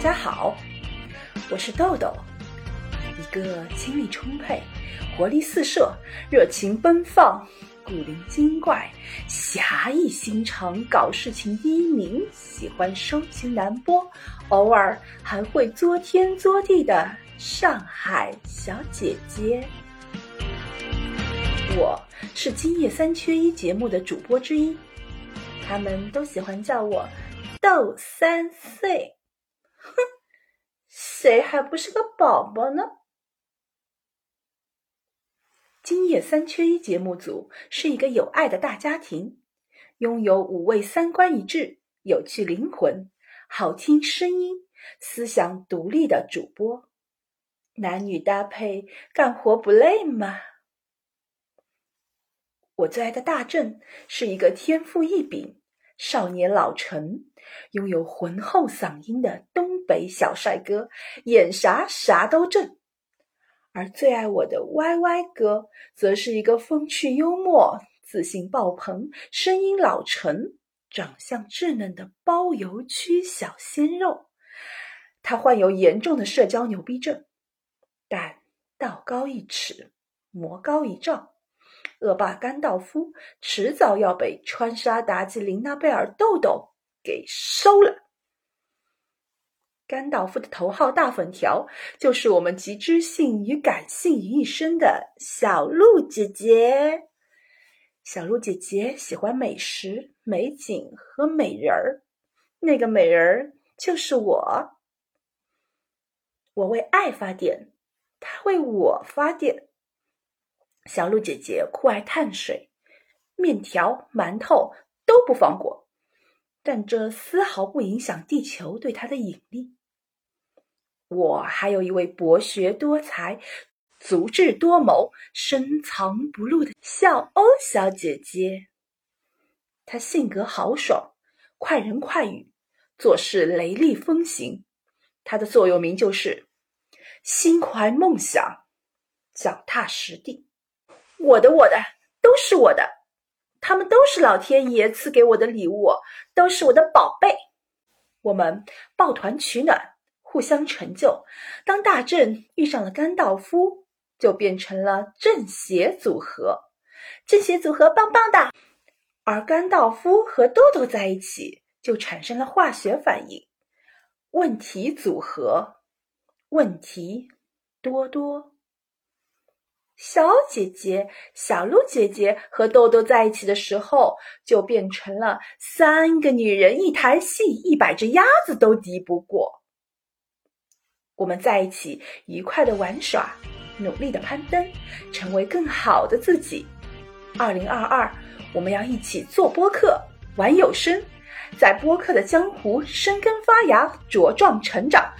大家好，我是豆豆，一个精力充沛、活力四射、热情奔放、古灵精怪、侠义心肠、搞事情第一名、喜欢收情难播，偶尔还会作天作地的上海小姐姐。我是今夜三缺一节目的主播之一，他们都喜欢叫我豆三岁。哼，谁还不是个宝宝呢？今夜三缺一节目组是一个有爱的大家庭，拥有五位三观一致、有趣灵魂、好听声音、思想独立的主播，男女搭配，干活不累吗？我最爱的大正是一个天赋异禀、少年老成。拥有浑厚嗓音的东北小帅哥，演啥啥都正；而最爱我的歪歪哥，则是一个风趣幽默、自信爆棚、声音老成、长相稚嫩的包邮区小鲜肉。他患有严重的社交牛逼症，但道高一尺，魔高一丈，恶霸甘道夫迟早要被川沙妲己、琳娜贝尔、豆豆。给收了。甘道夫的头号大粉条就是我们集知性与感性于一身的小鹿姐姐。小鹿姐姐喜欢美食、美景和美人儿，那个美人儿就是我。我为爱发电，她为我发电。小鹿姐姐酷爱碳水，面条、馒头都不放过。但这丝毫不影响地球对它的引力。我还有一位博学多才、足智多谋、深藏不露的笑欧小姐姐。她性格豪爽，快人快语，做事雷厉风行。她的座右铭就是“心怀梦想，脚踏实地”。我的，我的，都是我的。他们都是老天爷赐给我的礼物，都是我的宝贝。我们抱团取暖，互相成就。当大正遇上了甘道夫，就变成了正邪组合。正邪组合棒棒哒，而甘道夫和豆豆在一起，就产生了化学反应。问题组合，问题多多。小姐姐、小鹿姐姐和豆豆在一起的时候，就变成了三个女人一台戏，一百只鸭子都敌不过。我们在一起愉快的玩耍，努力的攀登，成为更好的自己。二零二二，我们要一起做播客，玩有声，在播客的江湖生根发芽，茁壮成长，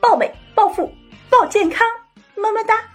爆美、暴富、爆健康，么么哒。